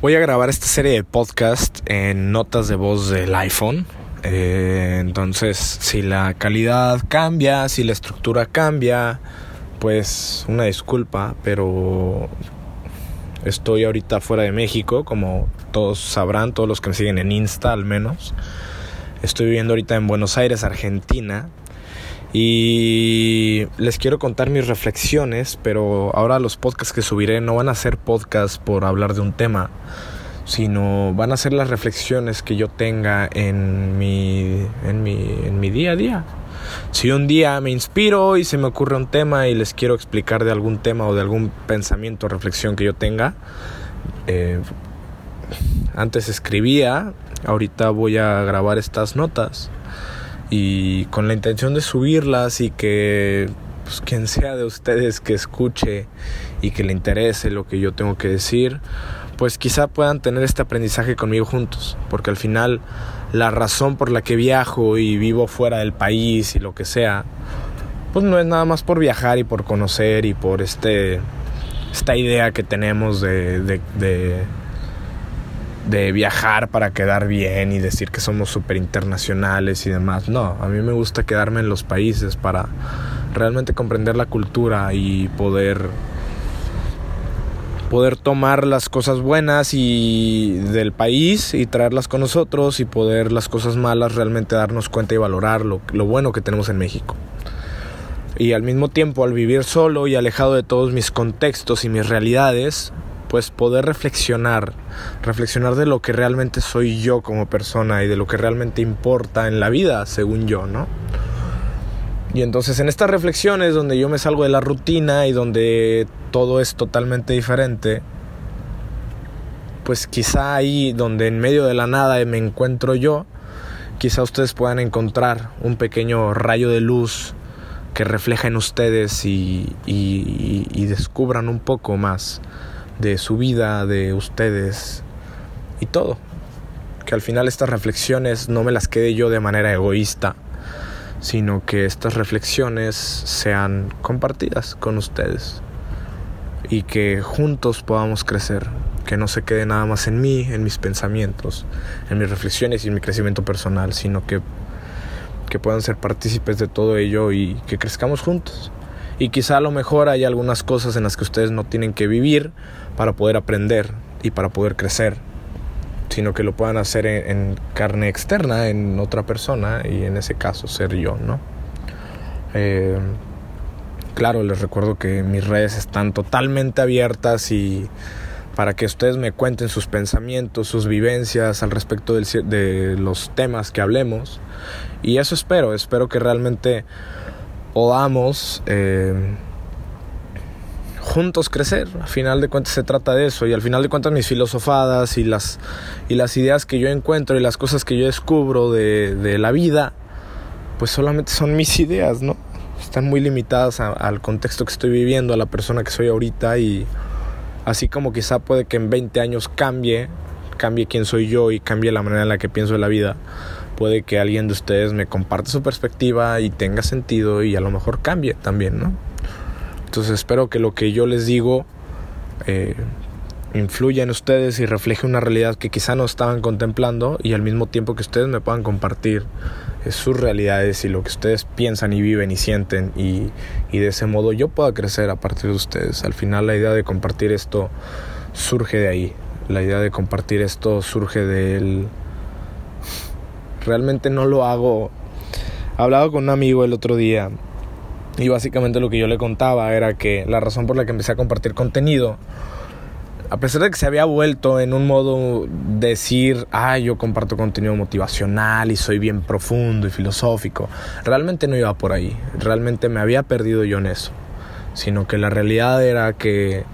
Voy a grabar esta serie de podcast en notas de voz del iPhone. Eh, entonces, si la calidad cambia, si la estructura cambia, pues una disculpa, pero estoy ahorita fuera de México, como todos sabrán, todos los que me siguen en Insta al menos. Estoy viviendo ahorita en Buenos Aires, Argentina. Y les quiero contar mis reflexiones, pero ahora los podcasts que subiré no van a ser podcasts por hablar de un tema, sino van a ser las reflexiones que yo tenga en mi, en mi, en mi día a día. Si un día me inspiro y se me ocurre un tema y les quiero explicar de algún tema o de algún pensamiento o reflexión que yo tenga, eh, antes escribía, ahorita voy a grabar estas notas y con la intención de subirlas y que pues, quien sea de ustedes que escuche y que le interese lo que yo tengo que decir, pues quizá puedan tener este aprendizaje conmigo juntos, porque al final la razón por la que viajo y vivo fuera del país y lo que sea, pues no es nada más por viajar y por conocer y por este esta idea que tenemos de, de, de de viajar para quedar bien y decir que somos súper internacionales y demás. No, a mí me gusta quedarme en los países para realmente comprender la cultura y poder poder tomar las cosas buenas y del país y traerlas con nosotros y poder las cosas malas realmente darnos cuenta y valorar lo, lo bueno que tenemos en México. Y al mismo tiempo, al vivir solo y alejado de todos mis contextos y mis realidades, pues poder reflexionar, reflexionar de lo que realmente soy yo como persona y de lo que realmente importa en la vida, según yo, ¿no? Y entonces en estas reflexiones donde yo me salgo de la rutina y donde todo es totalmente diferente, pues quizá ahí donde en medio de la nada me encuentro yo, quizá ustedes puedan encontrar un pequeño rayo de luz que refleja en ustedes y, descubran un poco más de su vida, de ustedes y todo. Que al final estas reflexiones no me las quede yo de manera egoísta, sino que estas reflexiones sean compartidas con ustedes y que juntos podamos crecer, que no se quede nada más en mí, en mis pensamientos, en mis reflexiones y en mi crecimiento personal, sino que, que puedan ser partícipes de todo ello y que crezcamos juntos. Y quizá a lo mejor hay algunas cosas en las que ustedes no tienen que vivir para poder aprender y para poder crecer, sino que lo puedan hacer en, carne externa, en otra persona, y en ese caso ser yo, ¿no? Eh, claro, les recuerdo que mis redes están totalmente abiertas y para que ustedes me cuenten sus pensamientos, sus vivencias al respecto de los temas que hablemos. Y eso espero, espero que realmente podamos eh, juntos crecer. Al final de cuentas se trata de eso y al final de cuentas mis filosofadas y las, y las ideas que yo encuentro y las cosas que yo descubro de, de la vida, pues solamente son mis ideas, ¿no? Están muy limitadas al contexto que estoy viviendo, a la persona que soy ahorita y así como quizá puede que en 20 años cambie, cambie quién soy yo y cambie la manera en la que pienso de la vida puede que alguien de ustedes me comparte su perspectiva y tenga sentido y a lo mejor cambie también, ¿no? Entonces espero que lo que yo les digo eh, influya en ustedes y refleje una realidad que quizá no estaban contemplando y al mismo tiempo que ustedes me puedan compartir eh, sus realidades y lo que ustedes piensan y viven y sienten y, y de ese modo yo pueda crecer a partir de ustedes. Al final la idea de compartir esto surge de ahí. La idea de compartir esto surge del Realmente no lo hago. Hablaba con un amigo el otro día y básicamente lo que yo le contaba era que la razón por la que empecé a compartir contenido, a pesar de que se había vuelto en un modo decir, ah, yo comparto contenido motivacional y soy bien profundo y filosófico, realmente no iba por ahí, realmente me había perdido yo en eso, sino que la realidad era que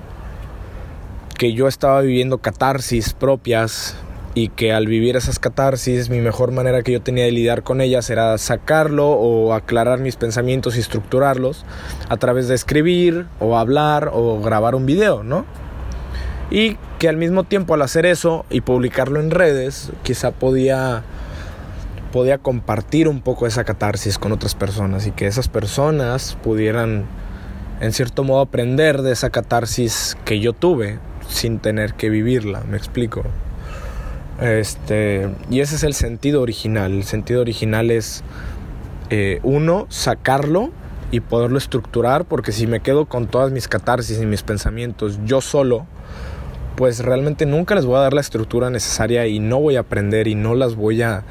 que yo estaba viviendo catarsis propias y que al vivir esas catarsis mi mejor manera que yo tenía de lidiar con ellas era sacarlo o aclarar mis pensamientos y estructurarlos a través de escribir o hablar o grabar un video, ¿no? Y que al mismo tiempo al hacer eso y publicarlo en redes, quizá podía podía compartir un poco esa catarsis con otras personas y que esas personas pudieran en cierto modo aprender de esa catarsis que yo tuve sin tener que vivirla, me explico. Este, y ese es el sentido original. El sentido original es, eh, uno, sacarlo y poderlo estructurar, porque si me quedo con todas mis catarsis y mis pensamientos yo solo, pues realmente nunca les voy a dar la estructura necesaria y no voy a aprender y no las voy a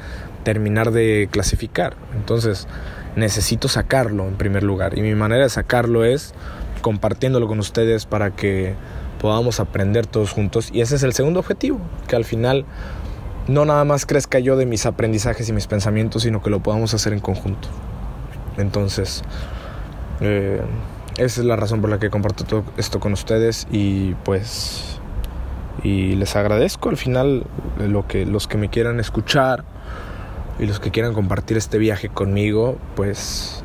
terminar de clasificar. Entonces, necesito sacarlo en primer lugar. Y mi manera de sacarlo es compartiéndolo con ustedes para que podamos aprender todos juntos. Y ese es el segundo objetivo, que al final no nada más crezca yo de mis aprendizajes y mis pensamientos, sino que lo podamos hacer en conjunto. Entonces, eh, esa es la razón por la que comparto todo esto con ustedes y pues y les agradezco al final lo que los que me quieran escuchar y los que quieran compartir este viaje conmigo, pues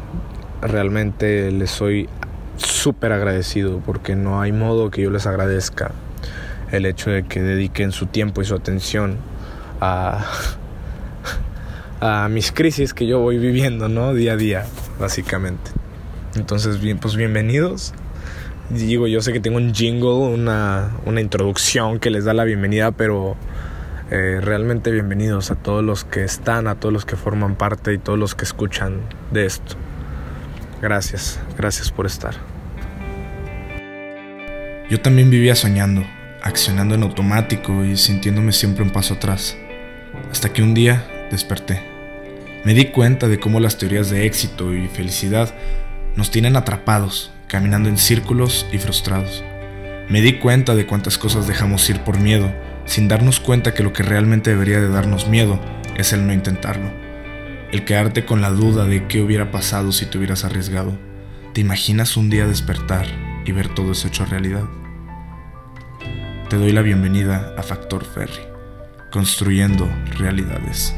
realmente les soy súper agradecido porque no hay modo que yo les agradezca el hecho de que dediquen su tiempo y su atención a, a mis crisis que yo voy viviendo, ¿no? Día a día, básicamente. Entonces, bien, pues bienvenidos. Digo, yo sé que tengo un jingle, una, una introducción que les da la bienvenida, pero eh, realmente bienvenidos a todos los que están, a todos los que forman parte y todos los que escuchan de esto. Gracias, gracias por estar. Yo también vivía soñando, accionando en automático y sintiéndome siempre un paso atrás, hasta que un día desperté. Me di cuenta de cómo las teorías de éxito y felicidad nos tienen atrapados, caminando en círculos y frustrados. Me di cuenta de cuántas cosas dejamos ir por miedo sin darnos cuenta que lo que realmente debería de darnos miedo es el no intentarlo. El quedarte con la duda de qué hubiera pasado si te hubieras arriesgado. ¿Te imaginas un día despertar y ver todo eso hecho realidad? Te doy la bienvenida a Factor Ferry, construyendo realidades.